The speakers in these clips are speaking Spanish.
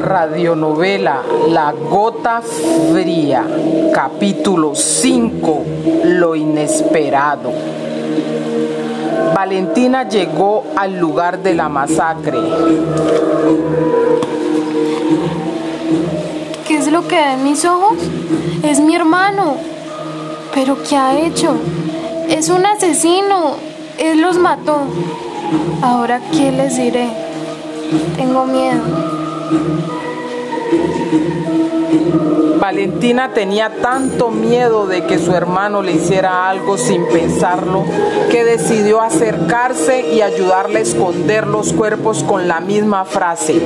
Radionovela La Gota Fría, capítulo 5, Lo Inesperado. Valentina llegó al lugar de la masacre. ¿Qué es lo que da en mis ojos? Es mi hermano. ¿Pero qué ha hecho? Es un asesino. Él los mató. Ahora, ¿qué les diré? Tengo miedo. Valentina tenía tanto miedo de que su hermano le hiciera algo sin pensarlo que decidió acercarse y ayudarle a esconder los cuerpos con la misma frase.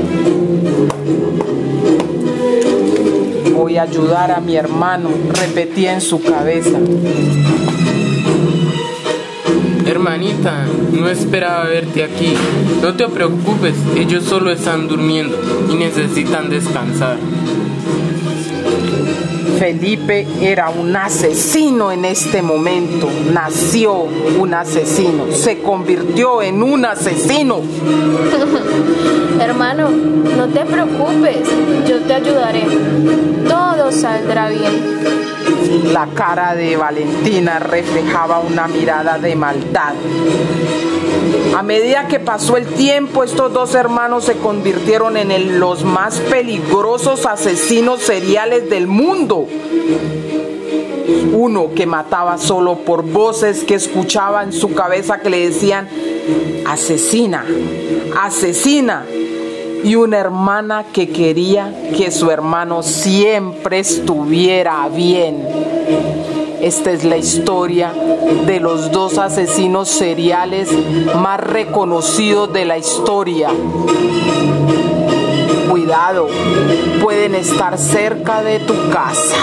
Voy a ayudar a mi hermano, repetía en su cabeza. No esperaba verte aquí. No te preocupes, ellos solo están durmiendo y necesitan descansar. Felipe era un asesino en este momento. Nació un asesino. Se convirtió en un asesino. Hermano, no te preocupes. Yo te ayudaré. Saldrá bien. La cara de Valentina reflejaba una mirada de maldad. A medida que pasó el tiempo, estos dos hermanos se convirtieron en los más peligrosos asesinos seriales del mundo. Uno que mataba solo por voces que escuchaba en su cabeza que le decían, asesina, asesina. Y una hermana que quería que su hermano siempre estuviera bien. Esta es la historia de los dos asesinos seriales más reconocidos de la historia. Cuidado, pueden estar cerca de tu casa.